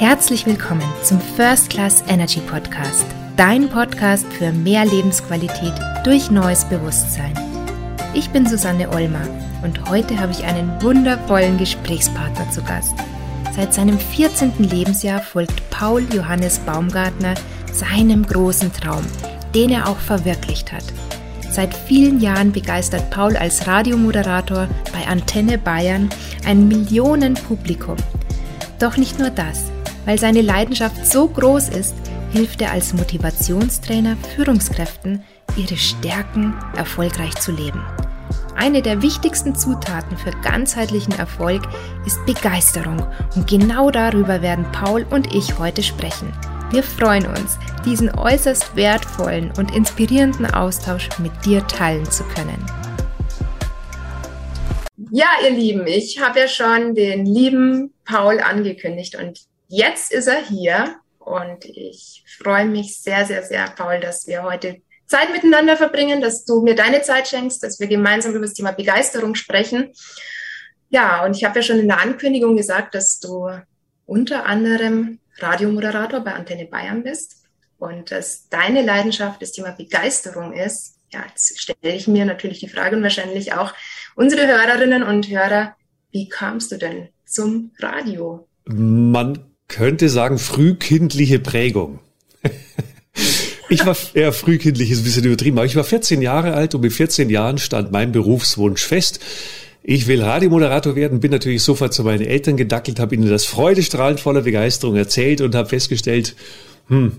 Herzlich willkommen zum First Class Energy Podcast, dein Podcast für mehr Lebensqualität durch neues Bewusstsein. Ich bin Susanne Olmer und heute habe ich einen wundervollen Gesprächspartner zu Gast. Seit seinem 14. Lebensjahr folgt Paul Johannes Baumgartner seinem großen Traum, den er auch verwirklicht hat. Seit vielen Jahren begeistert Paul als Radiomoderator bei Antenne Bayern ein Millionenpublikum. Doch nicht nur das. Weil seine Leidenschaft so groß ist, hilft er als Motivationstrainer Führungskräften, ihre Stärken erfolgreich zu leben. Eine der wichtigsten Zutaten für ganzheitlichen Erfolg ist Begeisterung und genau darüber werden Paul und ich heute sprechen. Wir freuen uns, diesen äußerst wertvollen und inspirierenden Austausch mit dir teilen zu können. Ja, ihr Lieben, ich habe ja schon den lieben Paul angekündigt und jetzt ist er hier und ich freue mich sehr, sehr, sehr, Paul, dass wir heute Zeit miteinander verbringen, dass du mir deine Zeit schenkst, dass wir gemeinsam über das Thema Begeisterung sprechen. Ja, und ich habe ja schon in der Ankündigung gesagt, dass du unter anderem Radiomoderator bei Antenne Bayern bist und dass deine Leidenschaft das Thema Begeisterung ist. Ja, jetzt stelle ich mir natürlich die Frage und wahrscheinlich auch unsere Hörerinnen und Hörer, wie kamst du denn zum Radio? Man könnte sagen, frühkindliche Prägung. Ich war eher frühkindlich, ist ein bisschen übertrieben, aber ich war 14 Jahre alt und mit 14 Jahren stand mein Berufswunsch fest. Ich will Radiomoderator werden, bin natürlich sofort zu meinen Eltern gedackelt, habe ihnen das freudestrahlend voller Begeisterung erzählt und habe festgestellt, hm,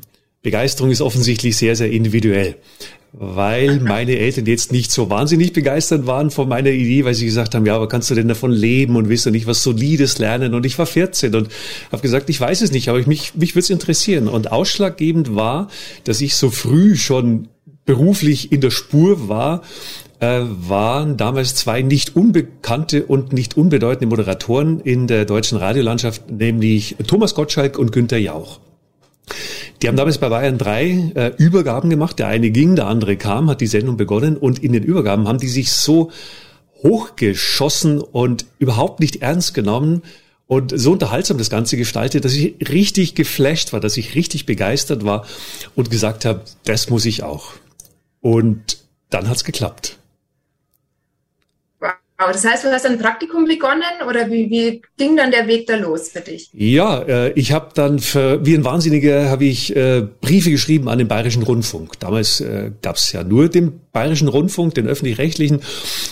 Begeisterung ist offensichtlich sehr, sehr individuell weil meine Eltern jetzt nicht so wahnsinnig begeistert waren von meiner Idee, weil sie gesagt haben, ja, aber kannst du denn davon leben und willst du nicht was Solides lernen? Und ich war 14 und habe gesagt, ich weiß es nicht, aber mich, mich würde es interessieren. Und ausschlaggebend war, dass ich so früh schon beruflich in der Spur war, äh, waren damals zwei nicht unbekannte und nicht unbedeutende Moderatoren in der deutschen Radiolandschaft, nämlich Thomas Gottschalk und Günther Jauch. Die haben damals bei Bayern drei äh, Übergaben gemacht. Der eine ging, der andere kam, hat die Sendung begonnen und in den Übergaben haben die sich so hochgeschossen und überhaupt nicht ernst genommen und so unterhaltsam das Ganze gestaltet, dass ich richtig geflasht war, dass ich richtig begeistert war und gesagt habe, das muss ich auch. Und dann hat's geklappt. Aber das heißt, du hast ein Praktikum begonnen oder wie, wie ging dann der Weg da los für dich? Ja, äh, ich habe dann für, wie ein Wahnsinniger habe ich äh, Briefe geschrieben an den Bayerischen Rundfunk. Damals äh, gab es ja nur den Bayerischen Rundfunk, den öffentlich-rechtlichen,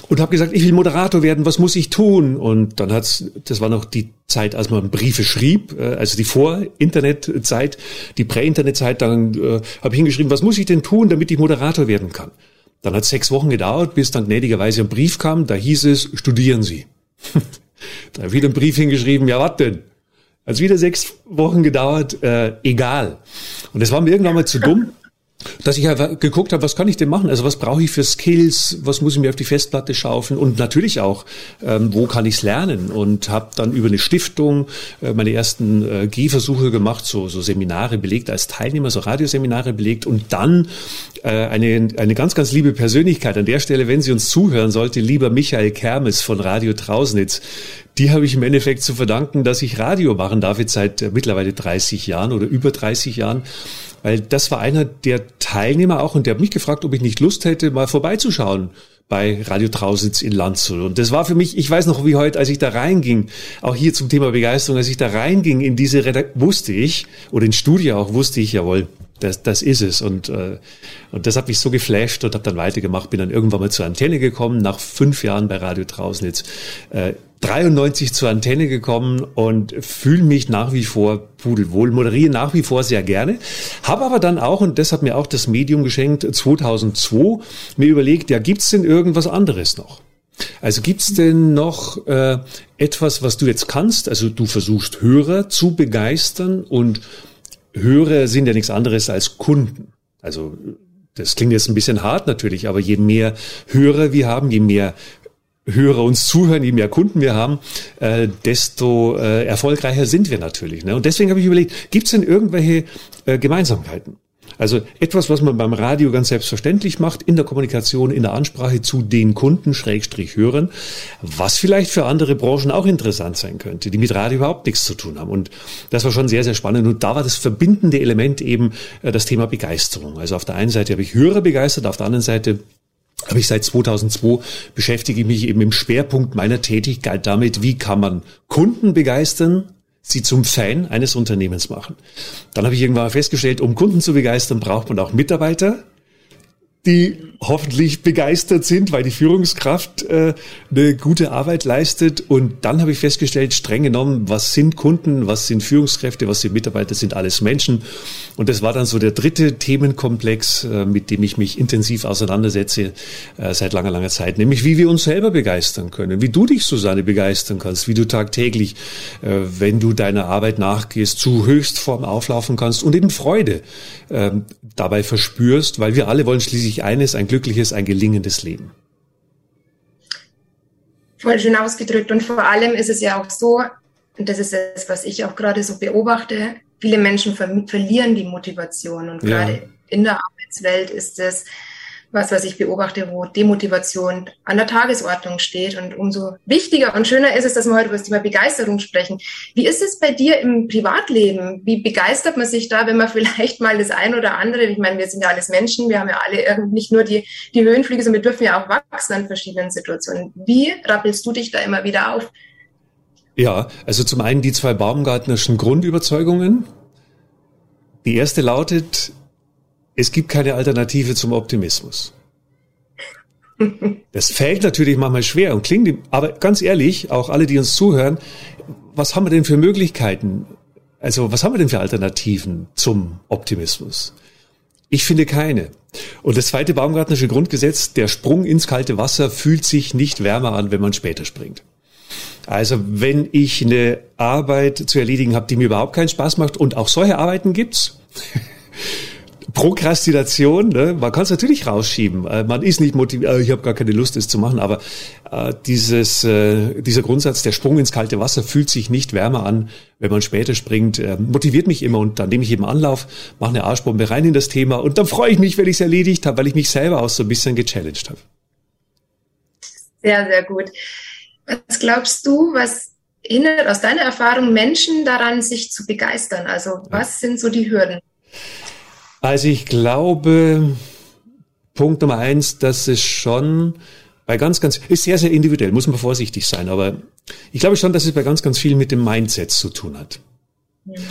und habe gesagt, ich will Moderator werden, was muss ich tun? Und dann hat's, das war noch die Zeit, als man Briefe schrieb, äh, also die Vor-Internet-Zeit, die Prä-Internet-Zeit, dann äh, habe ich hingeschrieben, was muss ich denn tun, damit ich Moderator werden kann? Dann hat sechs Wochen gedauert, bis dann gnädigerweise ein Brief kam, da hieß es, studieren Sie. da habe ich wieder einen Brief hingeschrieben, ja, was denn? Hat wieder sechs Wochen gedauert, äh, egal. Und das war mir irgendwann mal zu dumm dass ich einfach geguckt habe, was kann ich denn machen? Also was brauche ich für Skills? Was muss ich mir auf die Festplatte schaufeln? Und natürlich auch, ähm, wo kann ich es lernen? Und habe dann über eine Stiftung äh, meine ersten äh, Gehversuche gemacht, so, so Seminare belegt als Teilnehmer, so Radioseminare belegt und dann äh, eine, eine ganz, ganz liebe Persönlichkeit an der Stelle, wenn sie uns zuhören sollte, lieber Michael Kermes von Radio Trausnitz, die habe ich im Endeffekt zu verdanken, dass ich Radio machen darf jetzt seit äh, mittlerweile 30 Jahren oder über 30 Jahren weil das war einer der Teilnehmer auch und der hat mich gefragt, ob ich nicht Lust hätte, mal vorbeizuschauen bei Radio Trausitz in Landshut. Und das war für mich, ich weiß noch wie heute, als ich da reinging, auch hier zum Thema Begeisterung, als ich da reinging in diese Redaktion, wusste ich, oder in Studio auch, wusste ich, jawohl, das, das ist es. Und, äh, und das hat mich so geflasht und habe dann weitergemacht, bin dann irgendwann mal zur Antenne gekommen, nach fünf Jahren bei Radio Trausnitz. Äh, 93 zur Antenne gekommen und fühle mich nach wie vor pudelwohl, moderiere nach wie vor sehr gerne, habe aber dann auch, und das hat mir auch das Medium geschenkt, 2002 mir überlegt, ja, gibt's denn irgendwas anderes noch? Also gibt's denn noch äh, etwas, was du jetzt kannst? Also du versuchst Hörer zu begeistern und Hörer sind ja nichts anderes als Kunden. Also das klingt jetzt ein bisschen hart natürlich, aber je mehr Hörer wir haben, je mehr Hörer uns zuhören, je mehr Kunden wir haben, äh, desto äh, erfolgreicher sind wir natürlich. Ne? Und deswegen habe ich überlegt, gibt es denn irgendwelche äh, Gemeinsamkeiten? Also etwas, was man beim Radio ganz selbstverständlich macht, in der Kommunikation, in der Ansprache zu den Kunden, Schrägstrich hören, was vielleicht für andere Branchen auch interessant sein könnte, die mit Radio überhaupt nichts zu tun haben. Und das war schon sehr, sehr spannend. Und da war das verbindende Element eben äh, das Thema Begeisterung. Also auf der einen Seite habe ich Hörer begeistert, auf der anderen Seite habe ich seit 2002 beschäftige ich mich eben im Schwerpunkt meiner Tätigkeit damit, wie kann man Kunden begeistern, sie zum Fan eines Unternehmens machen. Dann habe ich irgendwann festgestellt, um Kunden zu begeistern, braucht man auch Mitarbeiter die hoffentlich begeistert sind, weil die Führungskraft äh, eine gute Arbeit leistet. Und dann habe ich festgestellt, streng genommen, was sind Kunden, was sind Führungskräfte, was sind Mitarbeiter, sind alles Menschen. Und das war dann so der dritte Themenkomplex, äh, mit dem ich mich intensiv auseinandersetze äh, seit langer, langer Zeit, nämlich wie wir uns selber begeistern können, wie du dich, Susanne, begeistern kannst, wie du tagtäglich, äh, wenn du deiner Arbeit nachgehst, zu Höchstform auflaufen kannst und eben Freude äh, dabei verspürst, weil wir alle wollen schließlich sich eines, ein glückliches, ein gelingendes Leben. Voll schön ausgedrückt. Und vor allem ist es ja auch so, und das ist es, was ich auch gerade so beobachte, viele Menschen ver verlieren die Motivation. Und gerade ja. in der Arbeitswelt ist es was, was ich beobachte, wo Demotivation an der Tagesordnung steht. Und umso wichtiger und schöner ist es, dass wir heute über das Thema Begeisterung sprechen. Wie ist es bei dir im Privatleben? Wie begeistert man sich da, wenn man vielleicht mal das ein oder andere, ich meine, wir sind ja alles Menschen, wir haben ja alle nicht nur die, die Höhenflüge, sondern wir dürfen ja auch wachsen an verschiedenen Situationen. Wie rappelst du dich da immer wieder auf? Ja, also zum einen die zwei Baumgartnerschen Grundüberzeugungen. Die erste lautet, es gibt keine Alternative zum Optimismus. Das fällt natürlich manchmal schwer und klingt, aber ganz ehrlich, auch alle, die uns zuhören, was haben wir denn für Möglichkeiten? Also, was haben wir denn für Alternativen zum Optimismus? Ich finde keine. Und das zweite Baumgartnerische Grundgesetz, der Sprung ins kalte Wasser fühlt sich nicht wärmer an, wenn man später springt. Also wenn ich eine Arbeit zu erledigen habe, die mir überhaupt keinen Spaß macht und auch solche Arbeiten gibt's, Prokrastination, ne? man kann es natürlich rausschieben. Äh, man ist nicht motiviert, äh, ich habe gar keine Lust, es zu machen, aber äh, dieses, äh, dieser Grundsatz, der Sprung ins kalte Wasser fühlt sich nicht wärmer an, wenn man später springt, äh, motiviert mich immer und dann nehme ich eben Anlauf, mache eine Arschbombe rein in das Thema und dann freue ich mich, wenn ich es erledigt habe, weil ich mich selber auch so ein bisschen gechallenged habe. Sehr, sehr gut. Was glaubst du, was hindert aus deiner Erfahrung Menschen daran, sich zu begeistern? Also was sind so die Hürden? Also ich glaube, Punkt Nummer eins, dass es schon bei ganz, ganz, ist sehr, sehr individuell, muss man vorsichtig sein, aber ich glaube schon, dass es bei ganz, ganz viel mit dem Mindset zu tun hat. Ja.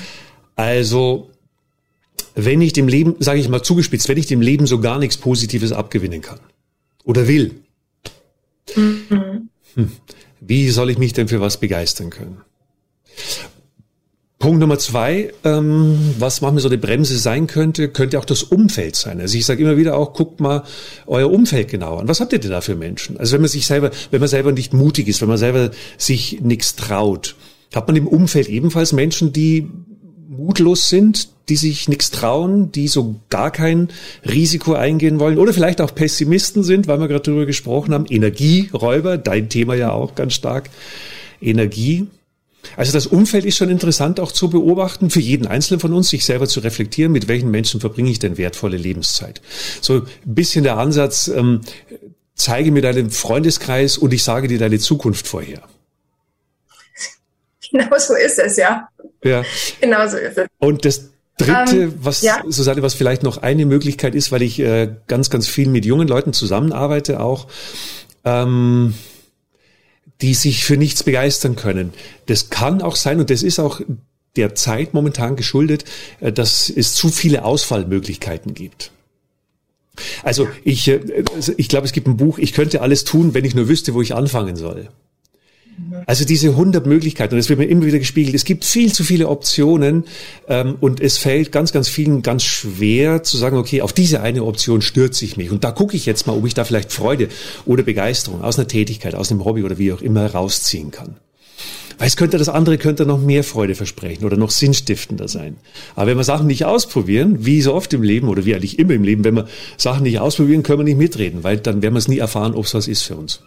Also, wenn ich dem Leben, sage ich mal zugespitzt, wenn ich dem Leben so gar nichts Positives abgewinnen kann oder will, mhm. hm, wie soll ich mich denn für was begeistern können? Punkt Nummer zwei, ähm, was manchmal so eine Bremse sein könnte, könnte auch das Umfeld sein. Also ich sage immer wieder auch, guckt mal euer Umfeld genau an. Was habt ihr denn da für Menschen? Also wenn man sich selber, wenn man selber nicht mutig ist, wenn man selber sich nichts traut, hat man im Umfeld ebenfalls Menschen, die mutlos sind, die sich nichts trauen, die so gar kein Risiko eingehen wollen oder vielleicht auch Pessimisten sind, weil wir gerade darüber gesprochen haben. Energieräuber, dein Thema ja auch ganz stark. Energie. Also das Umfeld ist schon interessant auch zu beobachten, für jeden Einzelnen von uns, sich selber zu reflektieren, mit welchen Menschen verbringe ich denn wertvolle Lebenszeit. So ein bisschen der Ansatz, ähm, zeige mir deinen Freundeskreis und ich sage dir deine Zukunft vorher. Genau so ist es, ja. Ja. Genau so ist es. Und das Dritte, ähm, was, ja. Susanne, was vielleicht noch eine Möglichkeit ist, weil ich äh, ganz, ganz viel mit jungen Leuten zusammenarbeite auch, ähm, die sich für nichts begeistern können. Das kann auch sein und das ist auch der Zeit momentan geschuldet, äh, dass es zu viele Ausfallmöglichkeiten gibt. Also ich, äh, ich glaube, es gibt ein Buch, ich könnte alles tun, wenn ich nur wüsste, wo ich anfangen soll. Also diese 100 Möglichkeiten, und das wird mir immer wieder gespiegelt, es gibt viel zu viele Optionen ähm, und es fällt ganz, ganz vielen ganz schwer zu sagen, okay, auf diese eine Option stürze ich mich und da gucke ich jetzt mal, ob ich da vielleicht Freude oder Begeisterung aus einer Tätigkeit, aus einem Hobby oder wie auch immer rausziehen kann. Weil es könnte das andere könnte noch mehr Freude versprechen oder noch sinnstiftender sein. Aber wenn wir Sachen nicht ausprobieren, wie so oft im Leben oder wie eigentlich immer im Leben, wenn wir Sachen nicht ausprobieren, können wir nicht mitreden, weil dann werden wir es nie erfahren, ob es was ist für uns.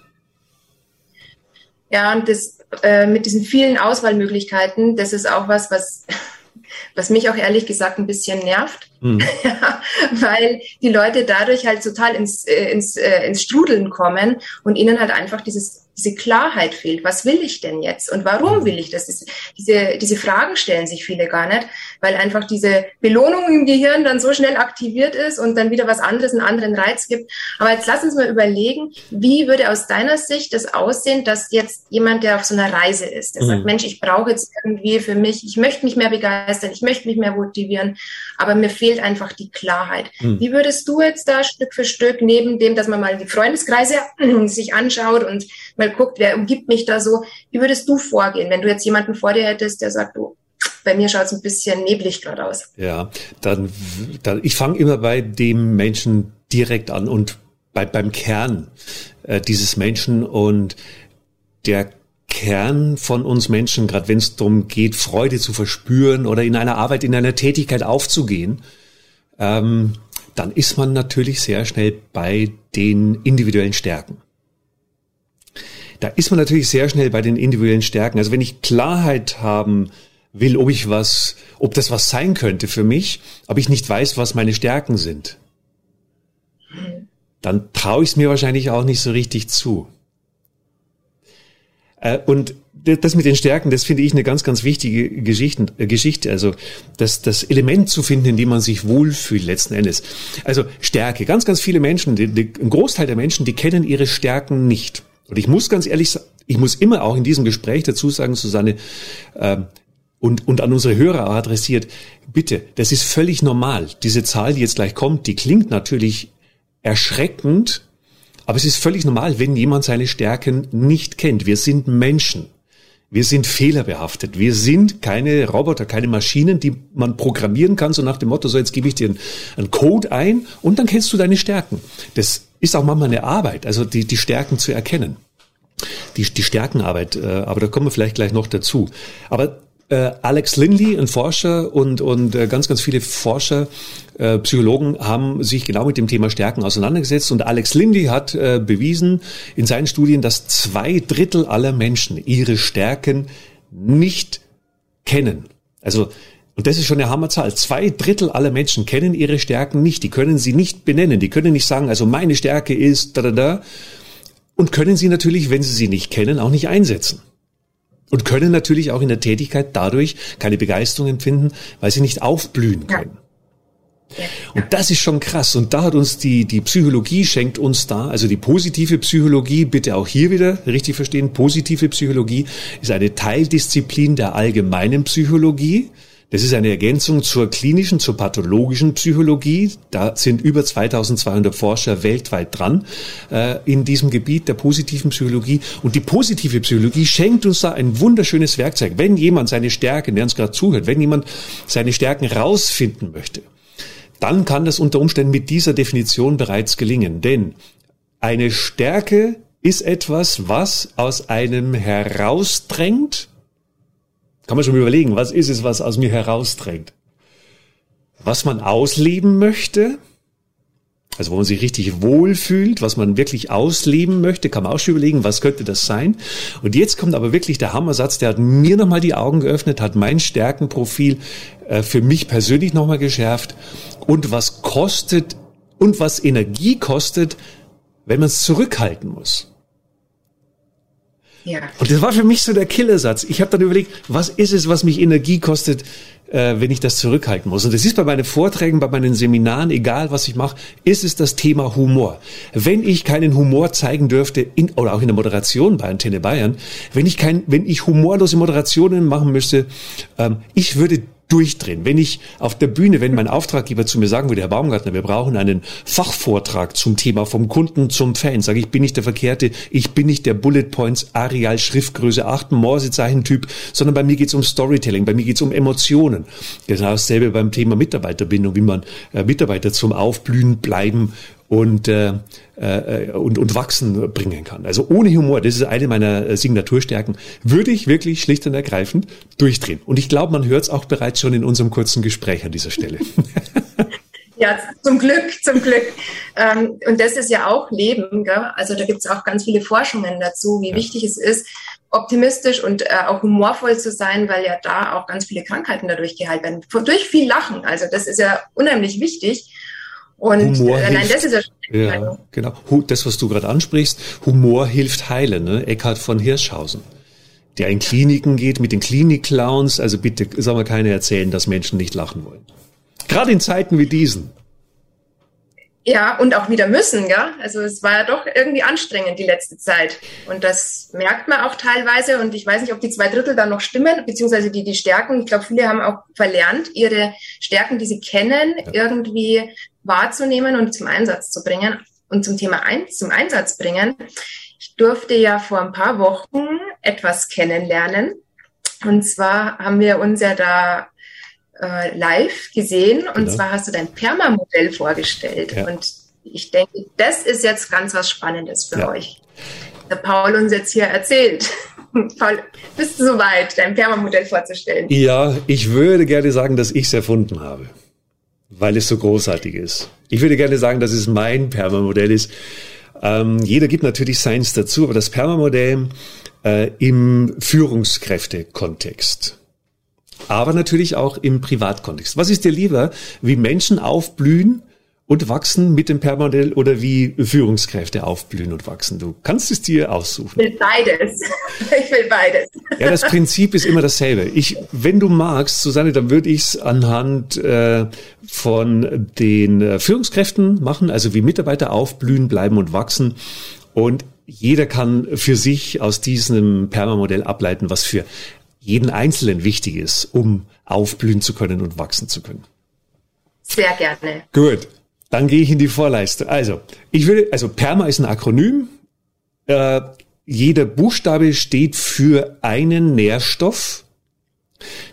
Ja, und das äh, mit diesen vielen Auswahlmöglichkeiten, das ist auch was, was, was mich auch ehrlich gesagt ein bisschen nervt. Mhm. Ja, weil die Leute dadurch halt total ins, äh, ins, äh, ins Strudeln kommen und ihnen halt einfach dieses diese Klarheit fehlt. Was will ich denn jetzt und warum mhm. will ich das? das? Diese, diese Fragen stellen sich viele gar nicht, weil einfach diese Belohnung im Gehirn dann so schnell aktiviert ist und dann wieder was anderes, einen anderen Reiz gibt. Aber jetzt lass uns mal überlegen, wie würde aus deiner Sicht das aussehen, dass jetzt jemand, der auf so einer Reise ist, der mhm. sagt, Mensch, ich brauche jetzt irgendwie für mich, ich möchte mich mehr begeistern, ich möchte mich mehr motivieren, aber mir fehlt einfach die Klarheit. Mhm. Wie würdest du jetzt da Stück für Stück, neben dem, dass man mal die Freundeskreise sich anschaut und mal mal guckt, wer umgibt mich da so. Wie würdest du vorgehen, wenn du jetzt jemanden vor dir hättest, der sagt, du, bei mir schaut es ein bisschen neblig gerade aus. Ja, dann, dann ich fange immer bei dem Menschen direkt an und bei, beim Kern äh, dieses Menschen und der Kern von uns Menschen, gerade wenn es darum geht, Freude zu verspüren oder in einer Arbeit, in einer Tätigkeit aufzugehen, ähm, dann ist man natürlich sehr schnell bei den individuellen Stärken da ist man natürlich sehr schnell bei den individuellen Stärken. Also wenn ich Klarheit haben will, ob ich was, ob das was sein könnte für mich, aber ich nicht weiß, was meine Stärken sind, dann traue ich es mir wahrscheinlich auch nicht so richtig zu. Äh, und das mit den Stärken, das finde ich eine ganz, ganz wichtige Geschichte. Äh, Geschichte. Also das, das Element zu finden, in dem man sich wohlfühlt letzten Endes. Also Stärke. Ganz, ganz viele Menschen, die, die, ein Großteil der Menschen, die kennen ihre Stärken nicht. Und ich muss ganz ehrlich sagen, ich muss immer auch in diesem Gespräch dazu sagen, Susanne, äh, und, und an unsere Hörer adressiert, bitte, das ist völlig normal. Diese Zahl, die jetzt gleich kommt, die klingt natürlich erschreckend, aber es ist völlig normal, wenn jemand seine Stärken nicht kennt. Wir sind Menschen. Wir sind fehlerbehaftet. Wir sind keine Roboter, keine Maschinen, die man programmieren kann, so nach dem Motto, so jetzt gebe ich dir einen, einen Code ein und dann kennst du deine Stärken. Das ist auch manchmal eine Arbeit, also die, die Stärken zu erkennen. Die, die Stärkenarbeit, äh, aber da kommen wir vielleicht gleich noch dazu. Aber äh, Alex Lindley, ein Forscher und, und äh, ganz, ganz viele Forscher, äh, Psychologen haben sich genau mit dem Thema Stärken auseinandergesetzt und Alex Lindley hat äh, bewiesen in seinen Studien, dass zwei Drittel aller Menschen ihre Stärken nicht kennen. Also und das ist schon eine Hammerzahl. Zwei Drittel aller Menschen kennen ihre Stärken nicht. Die können sie nicht benennen. Die können nicht sagen, also meine Stärke ist da, da, da. Und können sie natürlich, wenn sie sie nicht kennen, auch nicht einsetzen. Und können natürlich auch in der Tätigkeit dadurch keine Begeisterung empfinden, weil sie nicht aufblühen können. Und das ist schon krass. Und da hat uns die, die Psychologie schenkt uns da, also die positive Psychologie, bitte auch hier wieder richtig verstehen, positive Psychologie ist eine Teildisziplin der allgemeinen Psychologie. Das ist eine Ergänzung zur klinischen, zur pathologischen Psychologie. Da sind über 2200 Forscher weltweit dran äh, in diesem Gebiet der positiven Psychologie. Und die positive Psychologie schenkt uns da ein wunderschönes Werkzeug. Wenn jemand seine Stärken, der uns gerade zuhört, wenn jemand seine Stärken rausfinden möchte, dann kann das unter Umständen mit dieser Definition bereits gelingen. Denn eine Stärke ist etwas, was aus einem herausdrängt, kann man schon überlegen, was ist es, was aus mir herausdrängt? Was man ausleben möchte, also wo man sich richtig wohlfühlt, was man wirklich ausleben möchte, kann man auch schon überlegen, was könnte das sein. Und jetzt kommt aber wirklich der Hammersatz, der hat mir nochmal die Augen geöffnet, hat mein Stärkenprofil äh, für mich persönlich nochmal geschärft. Und was kostet und was Energie kostet, wenn man es zurückhalten muss. Ja. Und das war für mich so der Killersatz. Ich habe dann überlegt, was ist es, was mich Energie kostet, äh, wenn ich das zurückhalten muss. Und das ist bei meinen Vorträgen, bei meinen Seminaren, egal was ich mache, ist es das Thema Humor. Wenn ich keinen Humor zeigen dürfte, in, oder auch in der Moderation bei Antenne Bayern, wenn ich kein, wenn ich humorlose Moderationen machen müsste, ähm, ich würde durchdrehen. Wenn ich auf der Bühne, wenn mein Auftraggeber zu mir sagen würde, Herr Baumgartner, wir brauchen einen Fachvortrag zum Thema vom Kunden zum Fan, sage ich, bin nicht der Verkehrte, ich bin nicht der Bullet Points Areal Schriftgröße 8 Morsezeichen-Typ, sondern bei mir geht's um Storytelling, bei mir geht's um Emotionen. Genau dasselbe beim Thema Mitarbeiterbindung, wie man äh, Mitarbeiter zum Aufblühen bleiben und, äh, äh, und, und wachsen bringen kann. Also ohne Humor, das ist eine meiner Signaturstärken, würde ich wirklich schlicht und ergreifend durchdrehen. Und ich glaube, man hört es auch bereits schon in unserem kurzen Gespräch an dieser Stelle. Ja, zum Glück, zum Glück. Ähm, und das ist ja auch Leben. Gell? Also da gibt es auch ganz viele Forschungen dazu, wie ja. wichtig es ist, optimistisch und äh, auch humorvoll zu sein, weil ja da auch ganz viele Krankheiten dadurch geheilt werden. Durch viel Lachen. Also das ist ja unheimlich wichtig. Und Humor äh, nein, das ist ja, ja genau. Das, was du gerade ansprichst, Humor hilft heilen. Ne? Eckhard von Hirschhausen, der in Kliniken geht mit den Klinik-Clowns. Also bitte, soll mal keiner erzählen, dass Menschen nicht lachen wollen. Gerade in Zeiten wie diesen. Ja, und auch wieder müssen, ja. Also es war ja doch irgendwie anstrengend die letzte Zeit. Und das merkt man auch teilweise. Und ich weiß nicht, ob die zwei Drittel da noch stimmen, beziehungsweise die, die Stärken. Ich glaube, viele haben auch verlernt, ihre Stärken, die sie kennen, ja. irgendwie wahrzunehmen und zum Einsatz zu bringen. Und zum Thema ein, zum Einsatz bringen. Ich durfte ja vor ein paar Wochen etwas kennenlernen. Und zwar haben wir uns ja da äh, live gesehen. Und genau. zwar hast du dein Perma-Modell vorgestellt. Ja. Und ich denke, das ist jetzt ganz was Spannendes für ja. euch. Der Paul uns jetzt hier erzählt. Paul, bist du soweit, dein Perma-Modell vorzustellen? Ja, ich würde gerne sagen, dass ich es erfunden habe, weil es so großartig ist. Ich würde gerne sagen, dass es mein Perma-Modell ist. Ähm, jeder gibt natürlich seins dazu, aber das Perma-Modell äh, im Führungskräftekontext aber natürlich auch im Privatkontext. Was ist dir lieber, wie Menschen aufblühen und wachsen mit dem Permodell oder wie Führungskräfte aufblühen und wachsen? Du kannst es dir aussuchen. Ich will beides. Ich will beides. Ja, das Prinzip ist immer dasselbe. Ich, wenn du magst, Susanne, dann würde ich es anhand äh, von den äh, Führungskräften machen, also wie Mitarbeiter aufblühen, bleiben und wachsen. Und jeder kann für sich aus diesem Perma-Modell ableiten, was für jeden Einzelnen wichtig ist, um aufblühen zu können und wachsen zu können. Sehr gerne. Gut. Dann gehe ich in die Vorleistung. Also, ich will, also PERMA ist ein Akronym. Äh, jeder Buchstabe steht für einen Nährstoff,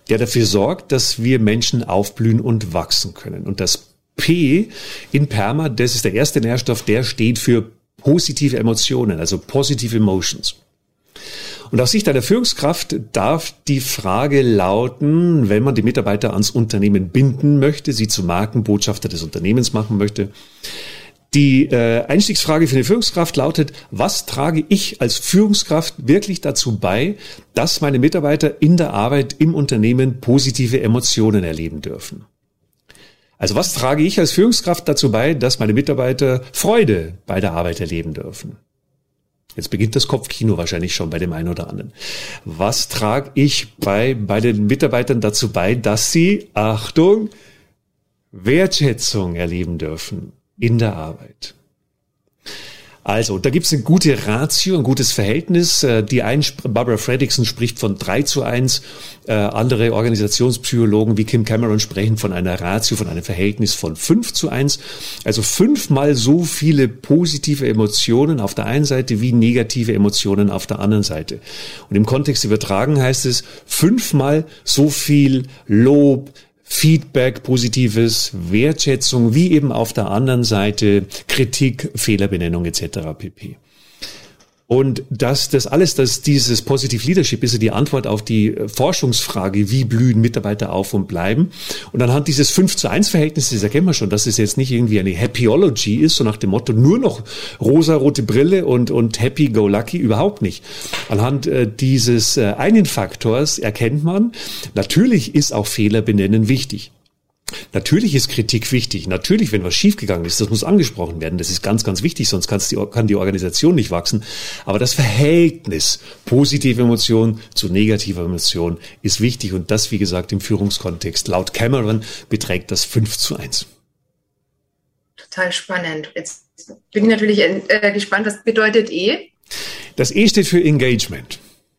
der dafür sorgt, dass wir Menschen aufblühen und wachsen können. Und das P in PERMA, das ist der erste Nährstoff, der steht für positive Emotionen, also positive Emotions. Und aus Sicht einer Führungskraft darf die Frage lauten, wenn man die Mitarbeiter ans Unternehmen binden möchte, sie zu Markenbotschafter des Unternehmens machen möchte, die äh, Einstiegsfrage für eine Führungskraft lautet, was trage ich als Führungskraft wirklich dazu bei, dass meine Mitarbeiter in der Arbeit im Unternehmen positive Emotionen erleben dürfen? Also was trage ich als Führungskraft dazu bei, dass meine Mitarbeiter Freude bei der Arbeit erleben dürfen? Jetzt beginnt das Kopfkino wahrscheinlich schon bei dem einen oder anderen. Was trage ich bei, bei den Mitarbeitern dazu bei, dass sie, Achtung, Wertschätzung erleben dürfen in der Arbeit? Also, da gibt es eine gute Ratio, ein gutes Verhältnis. Äh, die ein, Barbara Fredrickson spricht von 3 zu 1. Äh, andere Organisationspsychologen wie Kim Cameron sprechen von einer Ratio, von einem Verhältnis von 5 zu 1. Also fünfmal so viele positive Emotionen auf der einen Seite wie negative Emotionen auf der anderen Seite. Und im Kontext übertragen heißt es fünfmal so viel Lob, Feedback, positives, Wertschätzung, wie eben auf der anderen Seite Kritik, Fehlerbenennung etc. pp. Und dass das alles, dass dieses Positive Leadership ist ja die Antwort auf die Forschungsfrage, wie blühen Mitarbeiter auf und bleiben. Und anhand dieses 5 zu 1 Verhältnisses erkennen wir schon, dass es jetzt nicht irgendwie eine Happyology ist, so nach dem Motto nur noch rosa-rote Brille und, und happy go lucky, überhaupt nicht. Anhand äh, dieses äh, einen Faktors erkennt man, natürlich ist auch Fehler benennen wichtig. Natürlich ist Kritik wichtig. Natürlich, wenn was schiefgegangen ist, das muss angesprochen werden. Das ist ganz, ganz wichtig, sonst die, kann die Organisation nicht wachsen. Aber das Verhältnis positive Emotion zu negativer Emotion ist wichtig. Und das, wie gesagt, im Führungskontext laut Cameron beträgt das 5 zu 1. Total spannend. Jetzt bin ich natürlich äh, gespannt, was bedeutet E? Das E steht für Engagement.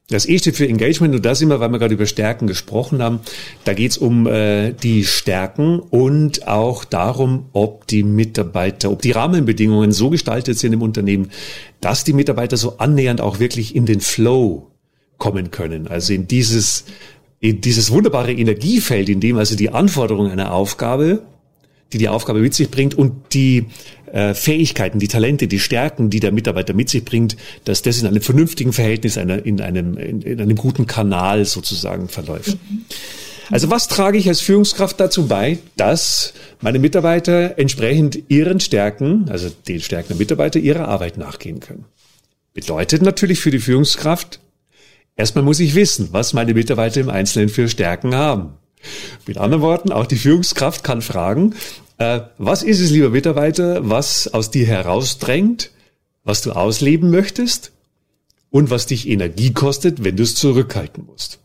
Das E steht für Engagement und das immer, weil wir gerade über Stärken gesprochen haben. Da geht es um äh, die Stärken und auch darum, ob die Mitarbeiter, ob die Rahmenbedingungen so gestaltet sind im Unternehmen, dass die Mitarbeiter so annähernd auch wirklich in den Flow kommen können. Also in dieses, in dieses wunderbare Energiefeld, in dem also die Anforderungen einer Aufgabe, die die Aufgabe mit sich bringt und die äh, Fähigkeiten, die Talente, die Stärken, die der Mitarbeiter mit sich bringt, dass das in einem vernünftigen Verhältnis, einer, in, einem, in, in einem guten Kanal sozusagen verläuft. Mhm. Also was trage ich als Führungskraft dazu bei, dass meine Mitarbeiter entsprechend ihren Stärken, also den Stärken der Mitarbeiter, ihrer Arbeit nachgehen können? Bedeutet natürlich für die Führungskraft, Erstmal muss ich wissen, was meine Mitarbeiter im Einzelnen für Stärken haben. Mit anderen Worten, auch die Führungskraft kann fragen, äh, was ist es, lieber Mitarbeiter, was aus dir herausdrängt, was du ausleben möchtest und was dich Energie kostet, wenn du es zurückhalten musst.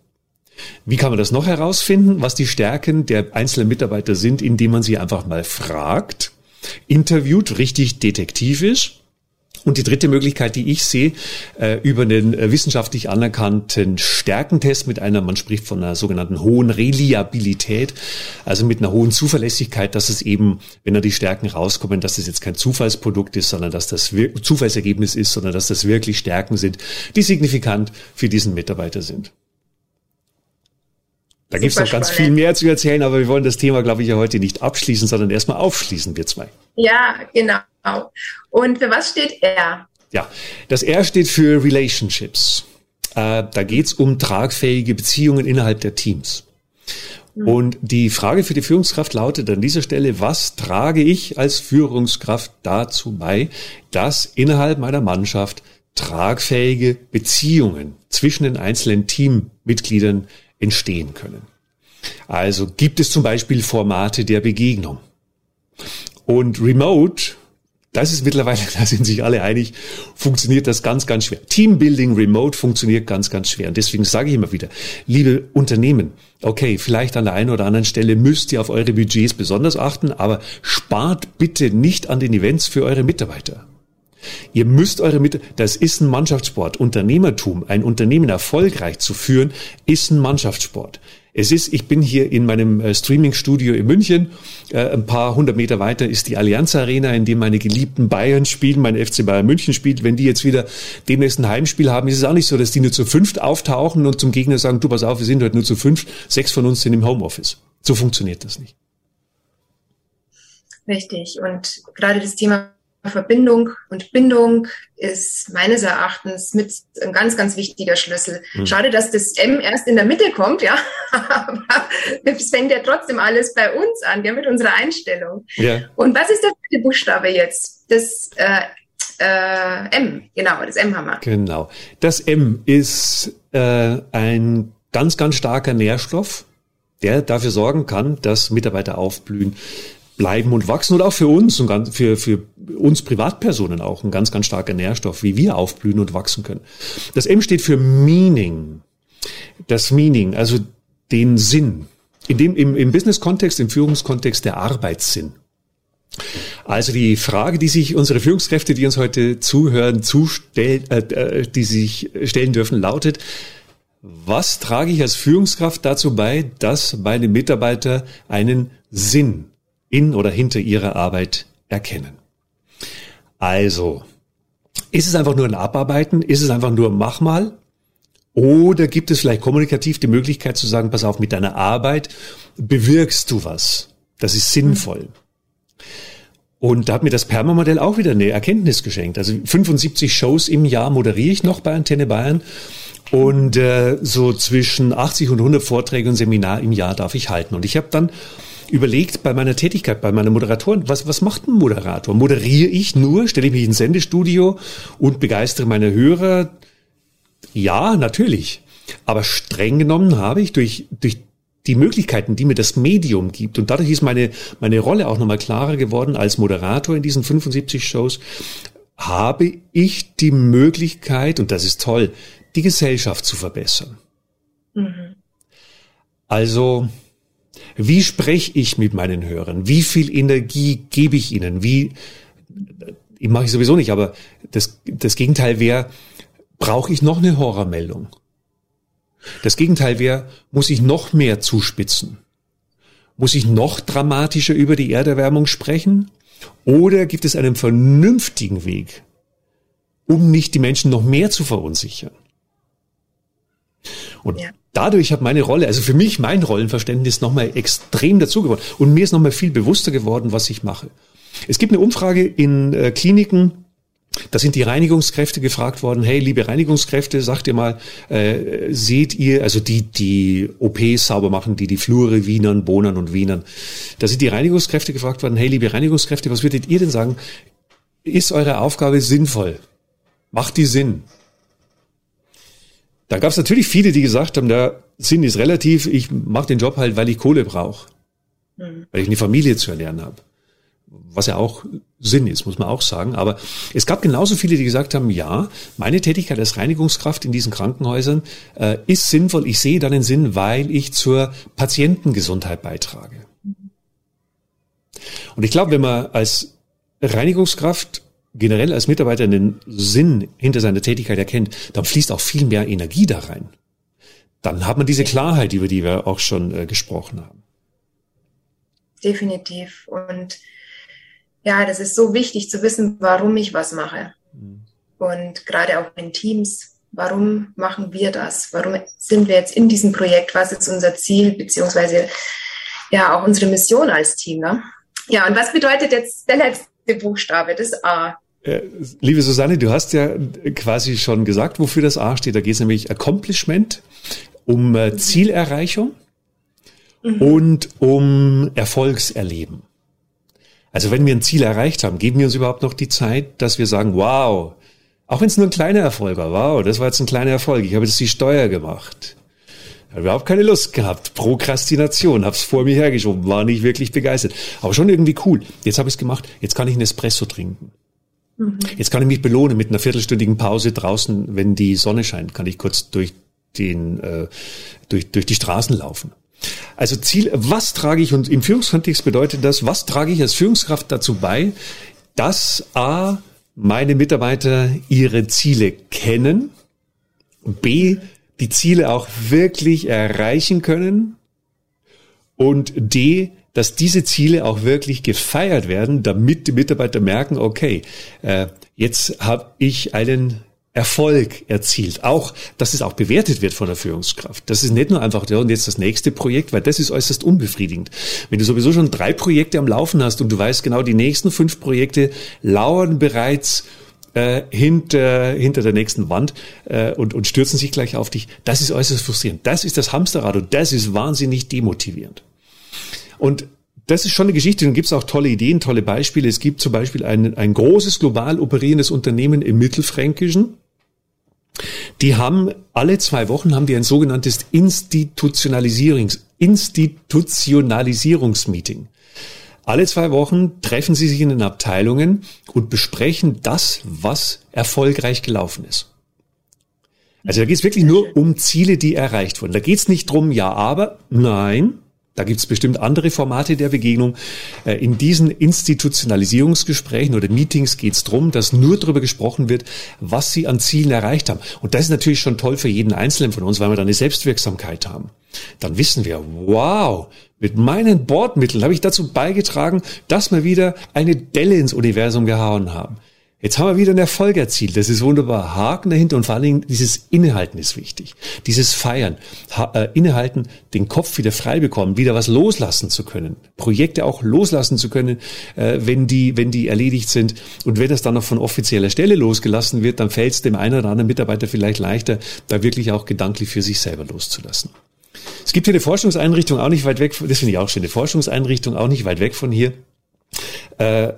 Wie kann man das noch herausfinden, was die Stärken der einzelnen Mitarbeiter sind, indem man sie einfach mal fragt, interviewt, richtig detektivisch und die dritte Möglichkeit, die ich sehe, äh, über einen äh, wissenschaftlich anerkannten Stärkentest mit einer, man spricht von einer sogenannten hohen Reliabilität, also mit einer hohen Zuverlässigkeit, dass es eben, wenn da die Stärken rauskommen, dass es jetzt kein Zufallsprodukt ist, sondern dass das Zufallsergebnis ist, sondern dass das wirklich Stärken sind, die signifikant für diesen Mitarbeiter sind. Da gibt es noch ganz viel mehr zu erzählen, aber wir wollen das Thema, glaube ich, ja heute nicht abschließen, sondern erstmal aufschließen, wir zwei. Ja, genau. Und für was steht R? Ja, das R steht für Relationships. Äh, da geht es um tragfähige Beziehungen innerhalb der Teams. Hm. Und die Frage für die Führungskraft lautet an dieser Stelle, was trage ich als Führungskraft dazu bei, dass innerhalb meiner Mannschaft tragfähige Beziehungen zwischen den einzelnen Teammitgliedern entstehen können. Also gibt es zum Beispiel Formate der Begegnung. Und Remote, das ist mittlerweile, da sind sich alle einig, funktioniert das ganz, ganz schwer. Teambuilding Remote funktioniert ganz, ganz schwer. Und deswegen sage ich immer wieder, liebe Unternehmen, okay, vielleicht an der einen oder anderen Stelle müsst ihr auf eure Budgets besonders achten, aber spart bitte nicht an den Events für eure Mitarbeiter. Ihr müsst eure Mitte, das ist ein Mannschaftssport. Unternehmertum, ein Unternehmen erfolgreich zu führen, ist ein Mannschaftssport. Es ist, ich bin hier in meinem äh, Streaming-Studio in München. Äh, ein paar hundert Meter weiter ist die Allianz Arena, in dem meine geliebten Bayern spielen, mein FC Bayern München spielt. Wenn die jetzt wieder demnächst ein Heimspiel haben, ist es auch nicht so, dass die nur zu fünft auftauchen und zum Gegner sagen, du pass auf, wir sind heute nur zu fünf, sechs von uns sind im Homeoffice. So funktioniert das nicht. Richtig. Und gerade das Thema Verbindung und Bindung ist meines Erachtens mit ein ganz, ganz wichtiger Schlüssel. Hm. Schade, dass das M erst in der Mitte kommt, ja. Aber es fängt ja trotzdem alles bei uns an, ja, mit unserer Einstellung. Ja. Und was ist der vierte Buchstabe jetzt? Das äh, äh, M, genau, das M haben wir. Genau. Das M ist äh, ein ganz, ganz starker Nährstoff, der dafür sorgen kann, dass Mitarbeiter aufblühen, bleiben und wachsen und auch für uns und für, für uns Privatpersonen auch ein ganz, ganz starker Nährstoff, wie wir aufblühen und wachsen können. Das M steht für Meaning. Das Meaning, also den Sinn. In dem, im, im Business-Kontext, im Führungskontext der Arbeitssinn. Also die Frage, die sich unsere Führungskräfte, die uns heute zuhören, zustellen, äh, äh, die sich stellen dürfen, lautet, was trage ich als Führungskraft dazu bei, dass meine Mitarbeiter einen Sinn in oder hinter ihrer Arbeit erkennen. Also, ist es einfach nur ein Abarbeiten? Ist es einfach nur mach mal? Oder gibt es vielleicht kommunikativ die Möglichkeit zu sagen, pass auf, mit deiner Arbeit bewirkst du was. Das ist sinnvoll. Und da hat mir das Perma-Modell auch wieder eine Erkenntnis geschenkt. Also 75 Shows im Jahr moderiere ich noch bei Antenne Bayern. Und äh, so zwischen 80 und 100 Vorträge und Seminar im Jahr darf ich halten. Und ich habe dann überlegt bei meiner Tätigkeit, bei meiner Moderatorin, was, was macht ein Moderator? Moderiere ich nur, stelle ich mich ins Sendestudio und begeistere meine Hörer? Ja, natürlich. Aber streng genommen habe ich durch, durch die Möglichkeiten, die mir das Medium gibt. Und dadurch ist meine, meine Rolle auch nochmal klarer geworden als Moderator in diesen 75 Shows. Habe ich die Möglichkeit, und das ist toll, die Gesellschaft zu verbessern. Mhm. Also, wie spreche ich mit meinen Hörern? Wie viel Energie gebe ich ihnen? Wie, ich mache ich sowieso nicht, aber das, das Gegenteil wäre, brauche ich noch eine Horrormeldung? Das Gegenteil wäre, muss ich noch mehr zuspitzen? Muss ich noch dramatischer über die Erderwärmung sprechen? Oder gibt es einen vernünftigen Weg, um nicht die Menschen noch mehr zu verunsichern? Und ja dadurch hat meine Rolle, also für mich mein Rollenverständnis nochmal extrem dazu geworden. Und mir ist nochmal viel bewusster geworden, was ich mache. Es gibt eine Umfrage in äh, Kliniken, da sind die Reinigungskräfte gefragt worden, hey, liebe Reinigungskräfte, sagt ihr mal, äh, seht ihr, also die, die OPs sauber machen, die die Flure wienern, bohnern und wienern. Da sind die Reinigungskräfte gefragt worden, hey, liebe Reinigungskräfte, was würdet ihr denn sagen? Ist eure Aufgabe sinnvoll? Macht die Sinn? Da gab es natürlich viele, die gesagt haben, der Sinn ist relativ, ich mache den Job halt, weil ich Kohle brauche. Mhm. Weil ich eine Familie zu ernähren habe. Was ja auch Sinn ist, muss man auch sagen. Aber es gab genauso viele, die gesagt haben, ja, meine Tätigkeit als Reinigungskraft in diesen Krankenhäusern äh, ist sinnvoll. Ich sehe dann den Sinn, weil ich zur Patientengesundheit beitrage. Und ich glaube, wenn man als Reinigungskraft generell als Mitarbeiter einen Sinn hinter seiner Tätigkeit erkennt, dann fließt auch viel mehr Energie da rein. Dann hat man diese Klarheit, über die wir auch schon äh, gesprochen haben. Definitiv. Und ja, das ist so wichtig zu wissen, warum ich was mache. Mhm. Und gerade auch in Teams, warum machen wir das? Warum sind wir jetzt in diesem Projekt? Was ist unser Ziel, beziehungsweise ja auch unsere Mission als Team? Ne? Ja, und was bedeutet jetzt der letzte Buchstabe, das A? Äh, liebe Susanne, du hast ja quasi schon gesagt, wofür das A steht. Da geht es nämlich Accomplishment, um äh. Zielerreichung mhm. und um Erfolgserleben. Also wenn wir ein Ziel erreicht haben, geben wir uns überhaupt noch die Zeit, dass wir sagen, wow, auch wenn es nur ein kleiner Erfolg war, wow, das war jetzt ein kleiner Erfolg, ich habe jetzt die Steuer gemacht. Ich habe überhaupt keine Lust gehabt. Prokrastination, hab's vor mir hergeschoben, war nicht wirklich begeistert. Aber schon irgendwie cool. Jetzt habe ich es gemacht, jetzt kann ich einen Espresso trinken. Mhm. Jetzt kann ich mich belohnen mit einer viertelstündigen Pause draußen, wenn die Sonne scheint, kann ich kurz durch den äh, durch, durch die Straßen laufen. Also Ziel, was trage ich, und im Führungskontext bedeutet das, was trage ich als Führungskraft dazu bei, dass A, meine Mitarbeiter ihre Ziele kennen, B, die Ziele auch wirklich erreichen können und D, dass diese Ziele auch wirklich gefeiert werden, damit die Mitarbeiter merken, okay, äh, jetzt habe ich einen Erfolg erzielt. Auch, dass es auch bewertet wird von der Führungskraft. Das ist nicht nur einfach, ja, und jetzt das nächste Projekt, weil das ist äußerst unbefriedigend. Wenn du sowieso schon drei Projekte am Laufen hast und du weißt genau, die nächsten fünf Projekte lauern bereits äh, hinter, hinter der nächsten Wand äh, und, und stürzen sich gleich auf dich. Das ist äußerst frustrierend. Das ist das Hamsterrad und das ist wahnsinnig demotivierend. Und das ist schon eine Geschichte und gibt es auch tolle Ideen, tolle Beispiele. Es gibt zum Beispiel ein, ein großes global operierendes Unternehmen im Mittelfränkischen, die haben alle zwei Wochen haben die ein sogenanntes Institutionalisierungs Institutionalisierungsmeeting. Alle zwei Wochen treffen sie sich in den Abteilungen und besprechen das, was erfolgreich gelaufen ist. Also da geht es wirklich nur um Ziele, die erreicht wurden. Da geht es nicht drum, ja, aber, nein, da gibt es bestimmt andere Formate der Begegnung. Äh, in diesen Institutionalisierungsgesprächen oder Meetings geht es darum, dass nur darüber gesprochen wird, was sie an Zielen erreicht haben. Und das ist natürlich schon toll für jeden Einzelnen von uns, weil wir da eine Selbstwirksamkeit haben. Dann wissen wir, wow, mit meinen Bordmitteln habe ich dazu beigetragen, dass wir wieder eine Delle ins Universum gehauen haben. Jetzt haben wir wieder einen Erfolg erzielt. Das ist wunderbar. Haken dahinter und vor allen Dingen dieses Innehalten ist wichtig. Dieses Feiern. Ha äh, innehalten, den Kopf wieder frei bekommen, wieder was loslassen zu können. Projekte auch loslassen zu können, äh, wenn die, wenn die erledigt sind. Und wenn das dann noch von offizieller Stelle losgelassen wird, dann fällt es dem einen oder anderen Mitarbeiter vielleicht leichter, da wirklich auch gedanklich für sich selber loszulassen. Es gibt hier eine Forschungseinrichtung auch nicht weit weg, das finde ich auch schön, eine Forschungseinrichtung auch nicht weit weg von hier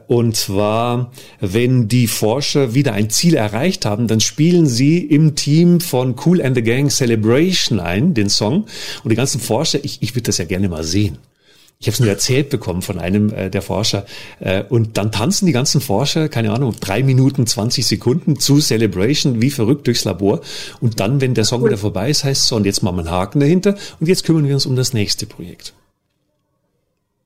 und zwar, wenn die Forscher wieder ein Ziel erreicht haben, dann spielen sie im Team von Cool and the Gang Celebration ein, den Song. Und die ganzen Forscher, ich, ich würde das ja gerne mal sehen. Ich habe es nur erzählt bekommen von einem äh, der Forscher. Äh, und dann tanzen die ganzen Forscher, keine Ahnung, drei Minuten, 20 Sekunden zu Celebration, wie verrückt durchs Labor. Und dann, wenn der Song wieder vorbei ist, heißt es so, und jetzt machen wir einen Haken dahinter und jetzt kümmern wir uns um das nächste Projekt.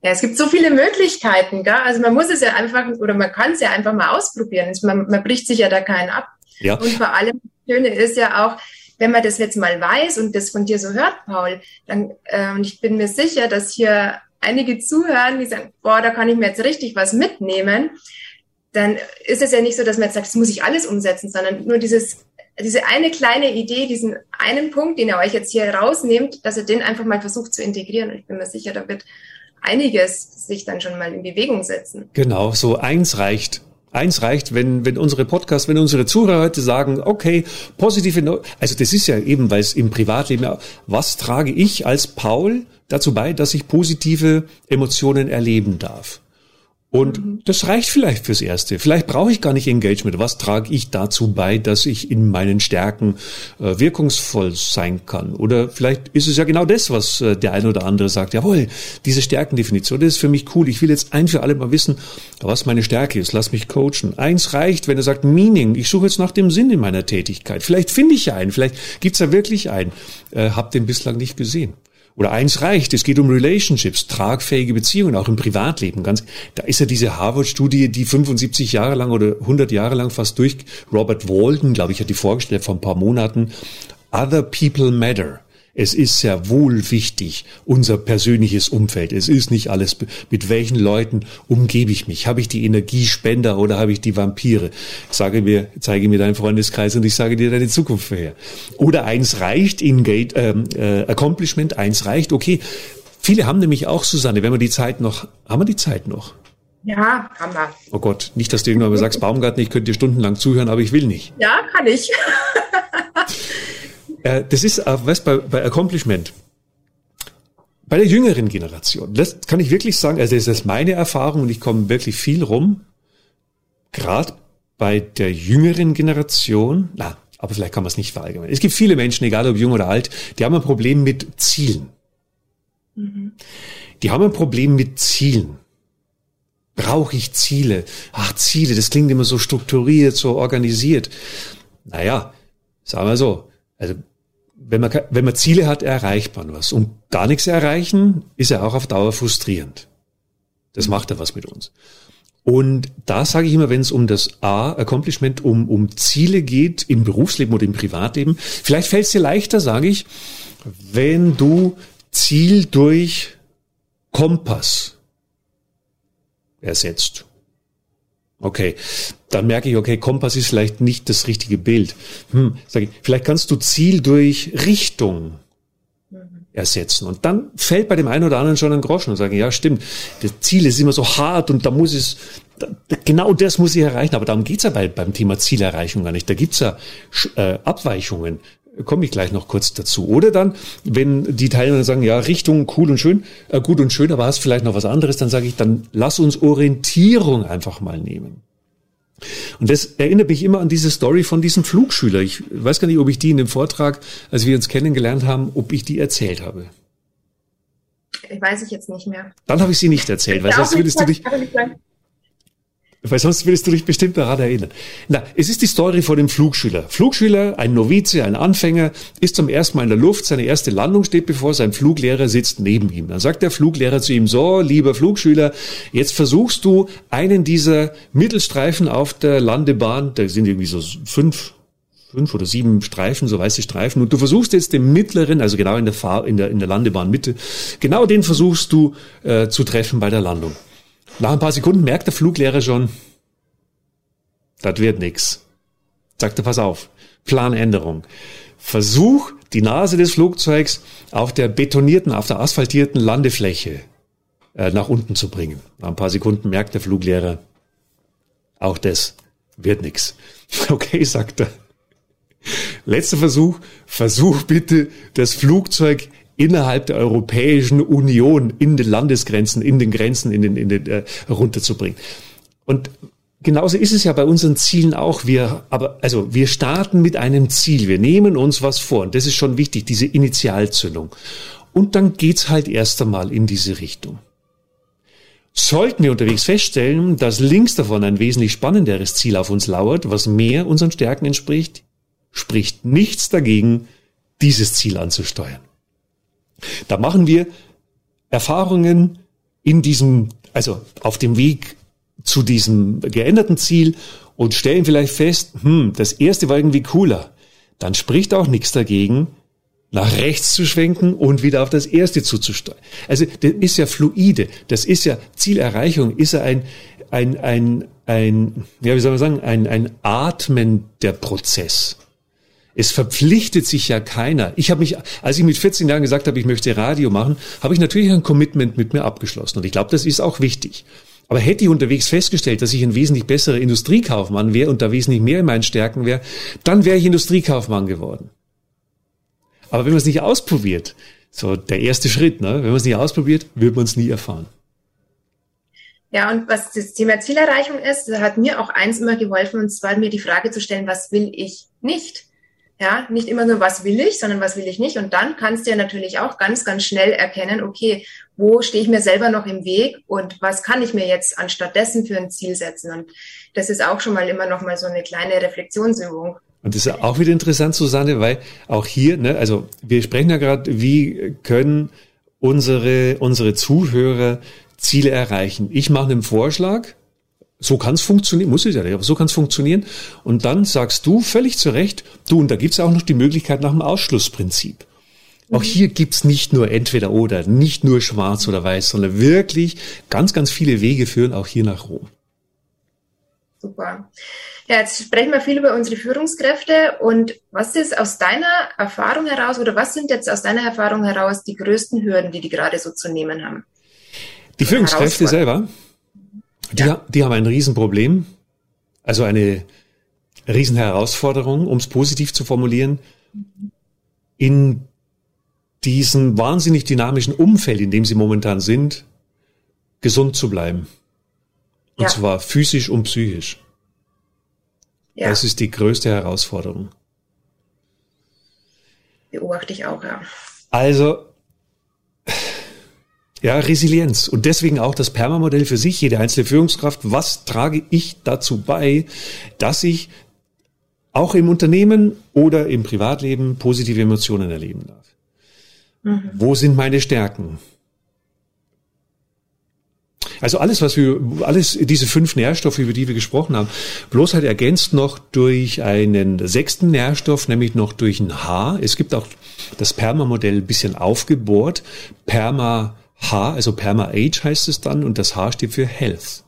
Ja, es gibt so viele Möglichkeiten, gell? Also man muss es ja einfach oder man kann es ja einfach mal ausprobieren. Man, man bricht sich ja da keinen ab. Ja. Und vor allem das Schöne ist ja auch, wenn man das jetzt mal weiß und das von dir so hört, Paul, dann äh, und ich bin mir sicher, dass hier einige zuhören, die sagen, boah, da kann ich mir jetzt richtig was mitnehmen. Dann ist es ja nicht so, dass man jetzt sagt, das muss ich alles umsetzen, sondern nur dieses diese eine kleine Idee, diesen einen Punkt, den ihr euch jetzt hier rausnehmt, dass ihr den einfach mal versucht zu integrieren. Und ich bin mir sicher, da wird einiges sich dann schon mal in Bewegung setzen. Genau, so eins reicht. Eins reicht, wenn, wenn unsere Podcasts, wenn unsere Zuhörer heute sagen, okay, positive, no also das ist ja eben, weil es im Privatleben, was trage ich als Paul dazu bei, dass ich positive Emotionen erleben darf? Und mhm. das reicht vielleicht fürs Erste. Vielleicht brauche ich gar nicht Engagement. Was trage ich dazu bei, dass ich in meinen Stärken äh, wirkungsvoll sein kann? Oder vielleicht ist es ja genau das, was äh, der eine oder andere sagt. Jawohl, diese Stärkendefinition, das ist für mich cool. Ich will jetzt ein für alle mal wissen, was meine Stärke ist. Lass mich coachen. Eins reicht, wenn er sagt Meaning. Ich suche jetzt nach dem Sinn in meiner Tätigkeit. Vielleicht finde ich ja einen. Vielleicht gibt's ja wirklich einen. Äh, hab den bislang nicht gesehen. Oder eins reicht, es geht um Relationships, tragfähige Beziehungen, auch im Privatleben. Ganz, da ist ja diese Harvard-Studie, die 75 Jahre lang oder 100 Jahre lang fast durch, Robert Walden, glaube ich, hat die vorgestellt vor ein paar Monaten. Other people matter. Es ist sehr wohl wichtig, unser persönliches Umfeld. Es ist nicht alles, mit welchen Leuten umgebe ich mich. Habe ich die Energiespender oder habe ich die Vampire? Sage mir, zeige mir deinen Freundeskreis und ich sage dir deine Zukunft vorher. Oder eins reicht, Ingate, ähm, äh, Accomplishment, eins reicht, okay. Viele haben nämlich auch, Susanne, wenn wir die Zeit noch, haben wir die Zeit noch? Ja, haben wir. Oh Gott, nicht, dass du irgendwann mal sagst, Baumgarten, ich könnte dir stundenlang zuhören, aber ich will nicht. Ja, kann ich. Äh, das ist, äh, weißt, bei, bei Accomplishment, bei der jüngeren Generation, das kann ich wirklich sagen, also das ist meine Erfahrung und ich komme wirklich viel rum, gerade bei der jüngeren Generation, na, aber vielleicht kann man es nicht verallgemeinern. Es gibt viele Menschen, egal ob jung oder alt, die haben ein Problem mit Zielen. Mhm. Die haben ein Problem mit Zielen. Brauche ich Ziele? Ach, Ziele, das klingt immer so strukturiert, so organisiert. Naja, sagen wir so. Also wenn man, wenn man Ziele hat, erreicht man was. Und gar nichts erreichen, ist ja auch auf Dauer frustrierend. Das macht ja was mit uns. Und da sage ich immer, wenn es um das A, Accomplishment, um, um Ziele geht, im Berufsleben oder im Privatleben, vielleicht fällt es dir leichter, sage ich, wenn du Ziel durch Kompass ersetzt. Okay, dann merke ich, okay, Kompass ist vielleicht nicht das richtige Bild. Hm, sag ich, vielleicht kannst du Ziel durch Richtung ersetzen. Und dann fällt bei dem einen oder anderen schon ein Groschen und sagen, ja, stimmt, das Ziel ist immer so hart und da muss es, genau das muss ich erreichen. Aber darum geht's ja bei, beim Thema Zielerreichung gar nicht. Da gibt's ja äh, Abweichungen. Komme ich gleich noch kurz dazu. Oder dann, wenn die Teilnehmer sagen, ja, Richtung cool und schön, äh, gut und schön, aber hast vielleicht noch was anderes, dann sage ich, dann lass uns Orientierung einfach mal nehmen. Und das erinnert mich immer an diese Story von diesem Flugschüler. Ich weiß gar nicht, ob ich die in dem Vortrag, als wir uns kennengelernt haben, ob ich die erzählt habe. Ich weiß ich jetzt nicht mehr. Dann habe ich sie nicht erzählt, weil sonst würdest du dich, weil sonst würdest du dich bestimmt daran erinnern. Na, es ist die Story von dem Flugschüler. Flugschüler, ein Novize, ein Anfänger, ist zum ersten Mal in der Luft, seine erste Landung steht bevor, sein Fluglehrer sitzt neben ihm. Dann sagt der Fluglehrer zu ihm, so, lieber Flugschüler, jetzt versuchst du einen dieser Mittelstreifen auf der Landebahn, da sind irgendwie so fünf, fünf oder sieben Streifen, so weiße Streifen, und du versuchst jetzt den mittleren, also genau in der, Fahr in der, in der Landebahnmitte, genau den versuchst du äh, zu treffen bei der Landung. Nach ein paar Sekunden merkt der Fluglehrer schon, das wird nix. Sagt er, pass auf, Planänderung. Versuch, die Nase des Flugzeugs auf der betonierten, auf der asphaltierten Landefläche äh, nach unten zu bringen. Nach ein paar Sekunden merkt der Fluglehrer, auch das wird nix. Okay, sagt er. Letzter Versuch, versuch bitte das Flugzeug innerhalb der Europäischen Union in den Landesgrenzen, in den Grenzen, in den, in den äh, runterzubringen. Und genauso ist es ja bei unseren Zielen auch. Wir, aber, also, wir starten mit einem Ziel. Wir nehmen uns was vor. Und das ist schon wichtig, diese Initialzündung. Und dann geht's halt erst einmal in diese Richtung. Sollten wir unterwegs feststellen, dass links davon ein wesentlich spannenderes Ziel auf uns lauert, was mehr unseren Stärken entspricht, spricht nichts dagegen, dieses Ziel anzusteuern. Da machen wir Erfahrungen in diesem, also auf dem Weg zu diesem geänderten Ziel und stellen vielleicht fest, hm, das erste war irgendwie cooler. Dann spricht auch nichts dagegen, nach rechts zu schwenken und wieder auf das erste zuzusteuern. Also das ist ja fluide, das ist ja Zielerreichung, ist ja ein, ein, ein, ein, ja, wie soll man sagen, ein, ein Atmen der Prozess. Es verpflichtet sich ja keiner. Ich habe mich, als ich mit 14 Jahren gesagt habe, ich möchte Radio machen, habe ich natürlich ein Commitment mit mir abgeschlossen. Und ich glaube, das ist auch wichtig. Aber hätte ich unterwegs festgestellt, dass ich ein wesentlich besserer Industriekaufmann wäre und da wesentlich mehr in meinen Stärken wäre, dann wäre ich Industriekaufmann geworden. Aber wenn man es nicht ausprobiert, so der erste Schritt, ne? wenn man es nicht ausprobiert, wird man es nie erfahren. Ja, und was das Thema Zielerreichung ist, hat mir auch eins immer geholfen, und zwar mir die Frage zu stellen, was will ich nicht? Ja, nicht immer nur, was will ich, sondern was will ich nicht. Und dann kannst du ja natürlich auch ganz, ganz schnell erkennen, okay, wo stehe ich mir selber noch im Weg und was kann ich mir jetzt anstatt dessen für ein Ziel setzen? Und das ist auch schon mal immer noch mal so eine kleine Reflexionsübung. Und das ist auch wieder interessant, Susanne, weil auch hier, ne, also wir sprechen ja gerade, wie können unsere, unsere Zuhörer Ziele erreichen. Ich mache einen Vorschlag, so kann es funktionieren, muss es ja nicht, aber so kann es funktionieren. Und dann sagst du völlig zu Recht, du, und da gibt es auch noch die Möglichkeit nach dem Ausschlussprinzip. Auch mhm. hier gibt's nicht nur entweder oder, nicht nur schwarz oder weiß, sondern wirklich ganz, ganz viele Wege führen auch hier nach Rom. Super. Ja, jetzt sprechen wir viel über unsere Führungskräfte und was ist aus deiner Erfahrung heraus oder was sind jetzt aus deiner Erfahrung heraus die größten Hürden, die die gerade so zu nehmen haben? Die Führungskräfte selber, die, ja. die haben ein Riesenproblem, also eine Riesenherausforderung, um es positiv zu formulieren, in diesem wahnsinnig dynamischen Umfeld, in dem sie momentan sind, gesund zu bleiben. Und ja. zwar physisch und psychisch. Ja. Das ist die größte Herausforderung. Beobachte ich auch, ja. Also, ja, Resilienz. Und deswegen auch das Perma-Modell für sich, jede einzelne Führungskraft. Was trage ich dazu bei, dass ich auch im Unternehmen oder im Privatleben positive Emotionen erleben darf? Mhm. Wo sind meine Stärken? Also alles, was wir, alles diese fünf Nährstoffe, über die wir gesprochen haben, bloß halt ergänzt noch durch einen sechsten Nährstoff, nämlich noch durch ein H. Es gibt auch das Perma-Modell ein bisschen aufgebohrt. Perma H, also Perma Age heißt es dann, und das H steht für Health.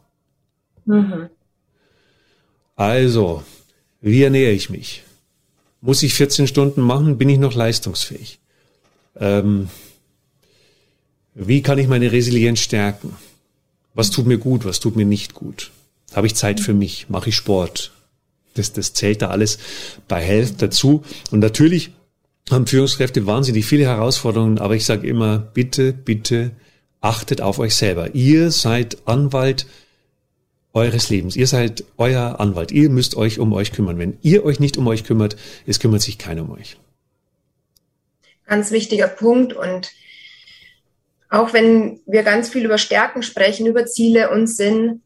Mhm. Also, wie ernähre ich mich? Muss ich 14 Stunden machen? Bin ich noch leistungsfähig? Ähm, wie kann ich meine Resilienz stärken? Was tut mir gut? Was tut mir nicht gut? Habe ich Zeit für mich? Mache ich Sport? Das, das zählt da alles bei Health dazu. Und natürlich haben Führungskräfte wahnsinnig viele Herausforderungen, aber ich sage immer, bitte, bitte achtet auf euch selber. Ihr seid Anwalt eures Lebens. Ihr seid euer Anwalt. Ihr müsst euch um euch kümmern. Wenn ihr euch nicht um euch kümmert, es kümmert sich keiner um euch. Ganz wichtiger Punkt und auch wenn wir ganz viel über Stärken sprechen, über Ziele und Sinn,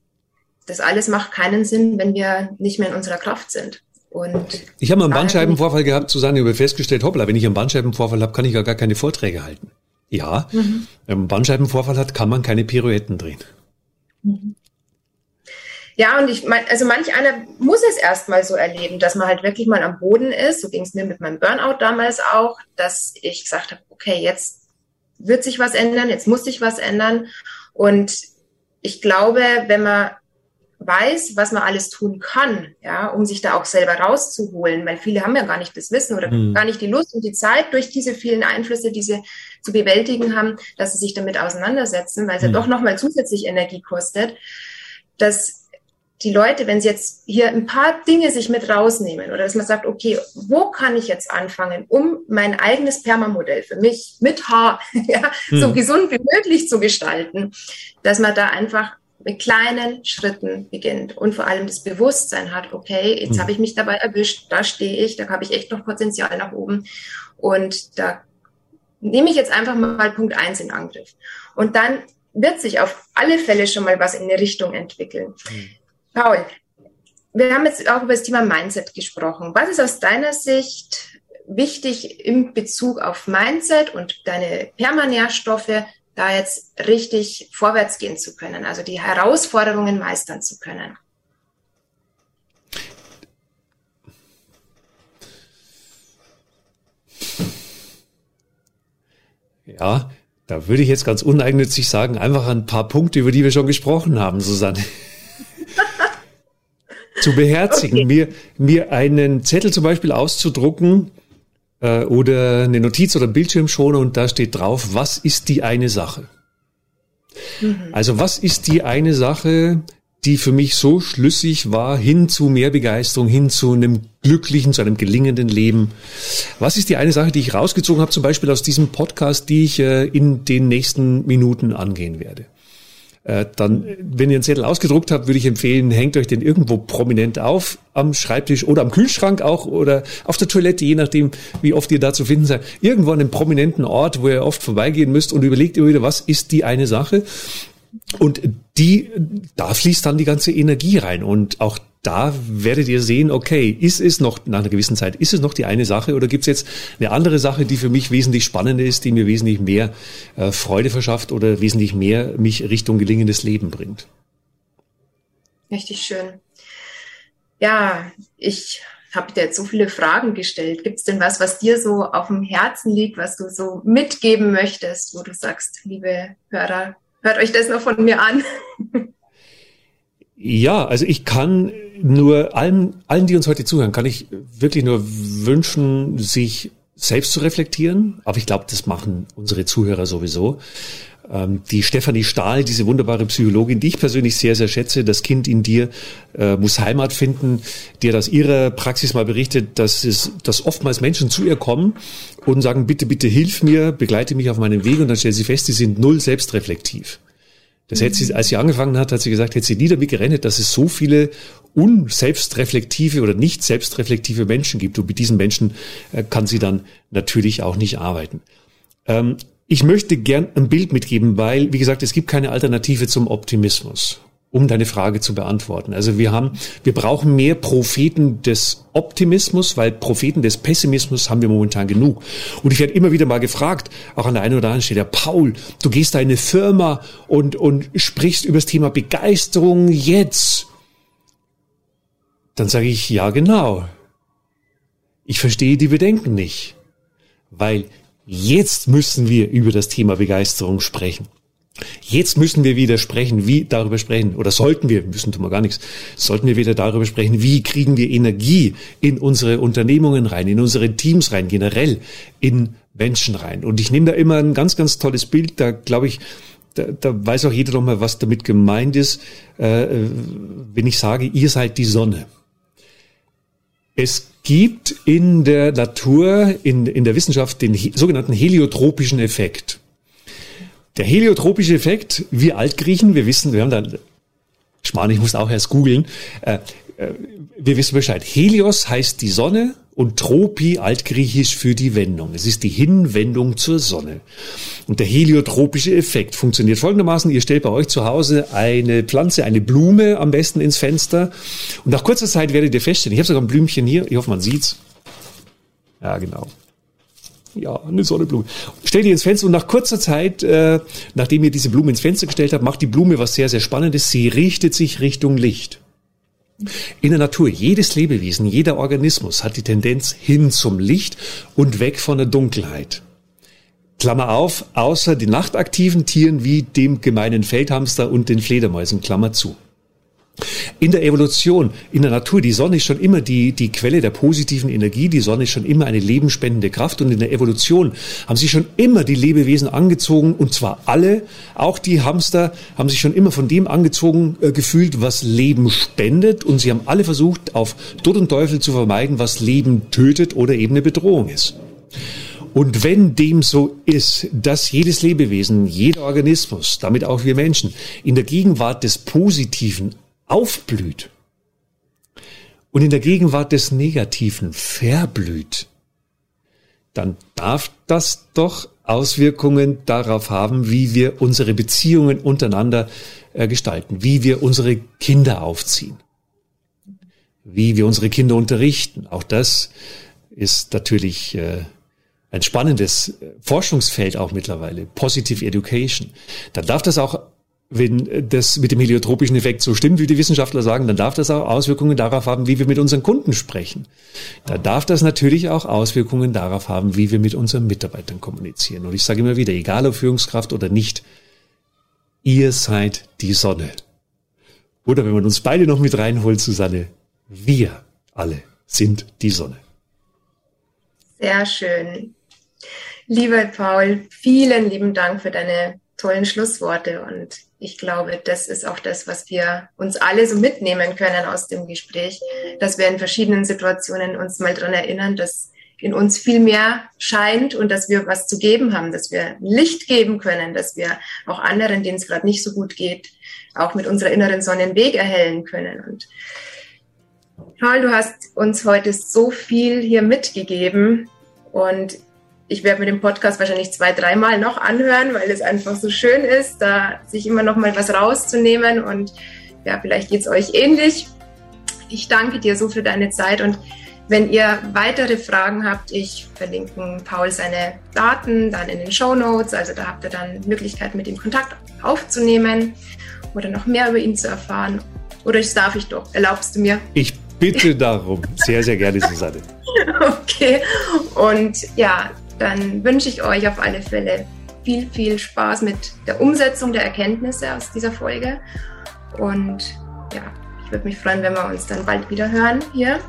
das alles macht keinen Sinn, wenn wir nicht mehr in unserer Kraft sind. Und ich habe mal einen Bandscheibenvorfall gehabt, Susanne, über festgestellt, hoppla, wenn ich einen Bandscheibenvorfall habe, kann ich ja gar keine Vorträge halten. Ja, mhm. wenn man Bandscheibenvorfall hat, kann man keine Pirouetten drehen. Mhm. Ja, und ich meine, also manch einer muss es erstmal so erleben, dass man halt wirklich mal am Boden ist. So ging es mir mit meinem Burnout damals auch, dass ich gesagt habe, okay, jetzt wird sich was ändern, jetzt muss sich was ändern. Und ich glaube, wenn man weiß, was man alles tun kann, ja, um sich da auch selber rauszuholen, weil viele haben ja gar nicht das Wissen oder mhm. gar nicht die Lust und die Zeit durch diese vielen Einflüsse, die sie zu bewältigen haben, dass sie sich damit auseinandersetzen, weil es mhm. ja doch nochmal zusätzlich Energie kostet, dass die Leute, wenn sie jetzt hier ein paar Dinge sich mit rausnehmen oder dass man sagt, okay, wo kann ich jetzt anfangen, um mein eigenes Permamodell für mich mit Haar ja, mhm. so gesund wie möglich zu gestalten, dass man da einfach mit kleinen Schritten beginnt und vor allem das Bewusstsein hat, okay, jetzt mhm. habe ich mich dabei erwischt, da stehe ich, da habe ich echt noch Potenzial nach oben und da nehme ich jetzt einfach mal Punkt eins in Angriff. Und dann wird sich auf alle Fälle schon mal was in eine Richtung entwickeln. Mhm. Paul, wir haben jetzt auch über das Thema Mindset gesprochen. Was ist aus deiner Sicht wichtig im Bezug auf Mindset und deine Permanährstoffe, da jetzt richtig vorwärts gehen zu können, also die Herausforderungen meistern zu können? Ja, da würde ich jetzt ganz uneigennützig sagen, einfach ein paar Punkte, über die wir schon gesprochen haben, Susanne. zu beherzigen, okay. mir, mir einen Zettel zum Beispiel auszudrucken, äh, oder eine Notiz oder Bildschirmschoner und da steht drauf, was ist die eine Sache? Mhm. Also was ist die eine Sache, die für mich so schlüssig war, hin zu mehr Begeisterung, hin zu einem glücklichen, zu einem gelingenden Leben. Was ist die eine Sache, die ich rausgezogen habe, zum Beispiel aus diesem Podcast, die ich äh, in den nächsten Minuten angehen werde? Äh, dann, wenn ihr einen Zettel ausgedruckt habt, würde ich empfehlen, hängt euch den irgendwo prominent auf, am Schreibtisch oder am Kühlschrank auch oder auf der Toilette, je nachdem, wie oft ihr da zu finden seid. Irgendwo an einem prominenten Ort, wo ihr oft vorbeigehen müsst und überlegt immer wieder, was ist die eine Sache? Und die, da fließt dann die ganze Energie rein. Und auch da werdet ihr sehen, okay, ist es noch nach einer gewissen Zeit, ist es noch die eine Sache oder gibt es jetzt eine andere Sache, die für mich wesentlich spannender ist, die mir wesentlich mehr äh, Freude verschafft oder wesentlich mehr mich Richtung gelingendes Leben bringt? Richtig schön. Ja, ich habe dir jetzt so viele Fragen gestellt. Gibt es denn was, was dir so auf dem Herzen liegt, was du so mitgeben möchtest, wo du sagst, liebe Hörer, hört euch das noch von mir an? Ja, also ich kann nur allen, allen, die uns heute zuhören, kann ich wirklich nur wünschen, sich selbst zu reflektieren. Aber ich glaube, das machen unsere Zuhörer sowieso. Ähm, die Stefanie Stahl, diese wunderbare Psychologin, die ich persönlich sehr, sehr schätze, das Kind in dir äh, muss Heimat finden, die hat aus ihrer Praxis mal berichtet, dass es, dass oftmals Menschen zu ihr kommen und sagen, bitte, bitte hilf mir, begleite mich auf meinem Weg und dann stellt sie fest, sie sind null selbstreflektiv. Das hätte sie, als sie angefangen hat, hat sie gesagt, hätte sie nie damit gerechnet, dass es so viele unselbstreflektive oder nicht selbstreflektive Menschen gibt. Und mit diesen Menschen äh, kann sie dann natürlich auch nicht arbeiten. Ähm, ich möchte gern ein Bild mitgeben, weil, wie gesagt, es gibt keine Alternative zum Optimismus um deine Frage zu beantworten. Also wir haben, wir brauchen mehr Propheten des Optimismus, weil Propheten des Pessimismus haben wir momentan genug. Und ich werde immer wieder mal gefragt, auch an der einen oder anderen Stelle, Paul, du gehst da in eine Firma und, und sprichst über das Thema Begeisterung jetzt. Dann sage ich, ja genau. Ich verstehe die Bedenken nicht, weil jetzt müssen wir über das Thema Begeisterung sprechen. Jetzt müssen wir wieder sprechen, wie darüber sprechen, oder sollten wir, müssen tun wir gar nichts, sollten wir wieder darüber sprechen, wie kriegen wir Energie in unsere Unternehmungen rein, in unsere Teams rein, generell in Menschen rein. Und ich nehme da immer ein ganz, ganz tolles Bild, da glaube ich, da, da weiß auch jeder nochmal, was damit gemeint ist, äh, wenn ich sage, ihr seid die Sonne. Es gibt in der Natur, in, in der Wissenschaft den sogenannten heliotropischen Effekt. Der heliotropische Effekt, wir Altgriechen, wir wissen, wir haben da, Schmarrn, ich muss auch erst googeln, äh, äh, wir wissen Bescheid. Helios heißt die Sonne und Tropi altgriechisch für die Wendung. Es ist die Hinwendung zur Sonne. Und der heliotropische Effekt funktioniert folgendermaßen. Ihr stellt bei euch zu Hause eine Pflanze, eine Blume am besten ins Fenster. Und nach kurzer Zeit werdet ihr feststellen, ich habe sogar ein Blümchen hier, ich hoffe, man sieht's. Ja, genau. Ja, eine Sonnenblume. Stellt die ins Fenster und nach kurzer Zeit, äh, nachdem ihr diese Blume ins Fenster gestellt habt, macht die Blume was sehr, sehr Spannendes. Sie richtet sich Richtung Licht. In der Natur, jedes Lebewesen, jeder Organismus hat die Tendenz hin zum Licht und weg von der Dunkelheit. Klammer auf, außer die nachtaktiven Tieren wie dem gemeinen Feldhamster und den Fledermäusen, Klammer zu. In der Evolution, in der Natur, die Sonne ist schon immer die, die Quelle der positiven Energie, die Sonne ist schon immer eine lebensspendende Kraft und in der Evolution haben sich schon immer die Lebewesen angezogen und zwar alle, auch die Hamster haben sich schon immer von dem angezogen äh, gefühlt, was Leben spendet und sie haben alle versucht, auf Tod und Teufel zu vermeiden, was Leben tötet oder eben eine Bedrohung ist. Und wenn dem so ist, dass jedes Lebewesen, jeder Organismus, damit auch wir Menschen, in der Gegenwart des Positiven aufblüht und in der Gegenwart des Negativen verblüht, dann darf das doch Auswirkungen darauf haben, wie wir unsere Beziehungen untereinander äh, gestalten, wie wir unsere Kinder aufziehen, wie wir unsere Kinder unterrichten. Auch das ist natürlich äh, ein spannendes äh, Forschungsfeld auch mittlerweile, Positive Education. Dann darf das auch wenn das mit dem heliotropischen Effekt so stimmt, wie die Wissenschaftler sagen, dann darf das auch Auswirkungen darauf haben, wie wir mit unseren Kunden sprechen. Da darf das natürlich auch Auswirkungen darauf haben, wie wir mit unseren Mitarbeitern kommunizieren. Und ich sage immer wieder, egal ob Führungskraft oder nicht, ihr seid die Sonne. Oder wenn man uns beide noch mit reinholt, Susanne, wir alle sind die Sonne. Sehr schön. Lieber Paul, vielen lieben Dank für deine tollen Schlussworte und ich glaube, das ist auch das, was wir uns alle so mitnehmen können aus dem Gespräch, dass wir in verschiedenen Situationen uns mal dran erinnern, dass in uns viel mehr scheint und dass wir was zu geben haben, dass wir Licht geben können, dass wir auch anderen, denen es gerade nicht so gut geht, auch mit unserer inneren Sonne den Weg erhellen können. Und Paul, du hast uns heute so viel hier mitgegeben und ich werde mir den Podcast wahrscheinlich zwei, dreimal noch anhören, weil es einfach so schön ist, da sich immer noch mal was rauszunehmen und ja, vielleicht geht es euch ähnlich. Ich danke dir so für deine Zeit und wenn ihr weitere Fragen habt, ich verlinke Paul seine Daten dann in den Show Notes. Also da habt ihr dann Möglichkeit, mit ihm Kontakt aufzunehmen oder noch mehr über ihn zu erfahren. Oder das darf ich doch. Erlaubst du mir? Ich bitte darum. Sehr, sehr gerne, Susanne. okay. Und ja, dann wünsche ich euch auf alle Fälle viel, viel Spaß mit der Umsetzung der Erkenntnisse aus dieser Folge. Und ja, ich würde mich freuen, wenn wir uns dann bald wieder hören hier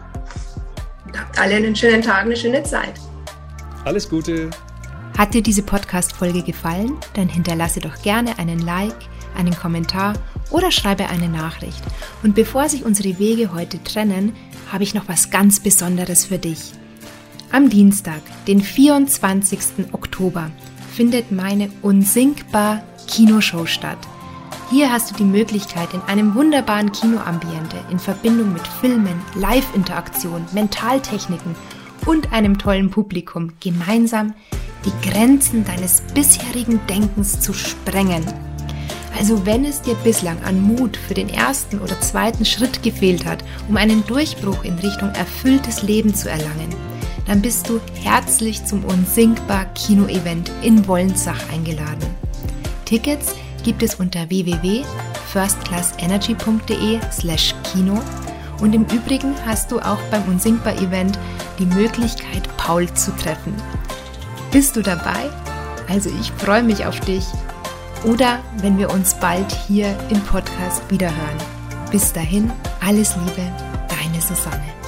habt alle einen schönen Tag, eine schöne Zeit. Alles Gute. Hat dir diese Podcast-Folge gefallen? Dann hinterlasse doch gerne einen Like, einen Kommentar oder schreibe eine Nachricht. Und bevor sich unsere Wege heute trennen, habe ich noch was ganz Besonderes für dich. Am Dienstag, den 24. Oktober, findet meine unsinkbar Kinoshow statt. Hier hast du die Möglichkeit, in einem wunderbaren Kinoambiente in Verbindung mit Filmen, Live-Interaktion, Mentaltechniken und einem tollen Publikum gemeinsam die Grenzen deines bisherigen Denkens zu sprengen. Also wenn es dir bislang an Mut für den ersten oder zweiten Schritt gefehlt hat, um einen Durchbruch in Richtung erfülltes Leben zu erlangen, dann bist du herzlich zum Unsinkbar Kino-Event in Wollensach eingeladen. Tickets gibt es unter www.firstclassenergy.de slash Kino und im Übrigen hast du auch beim Unsinkbar Event die Möglichkeit, Paul zu treffen. Bist du dabei? Also ich freue mich auf dich. Oder wenn wir uns bald hier im Podcast wiederhören. Bis dahin, alles Liebe, deine Susanne.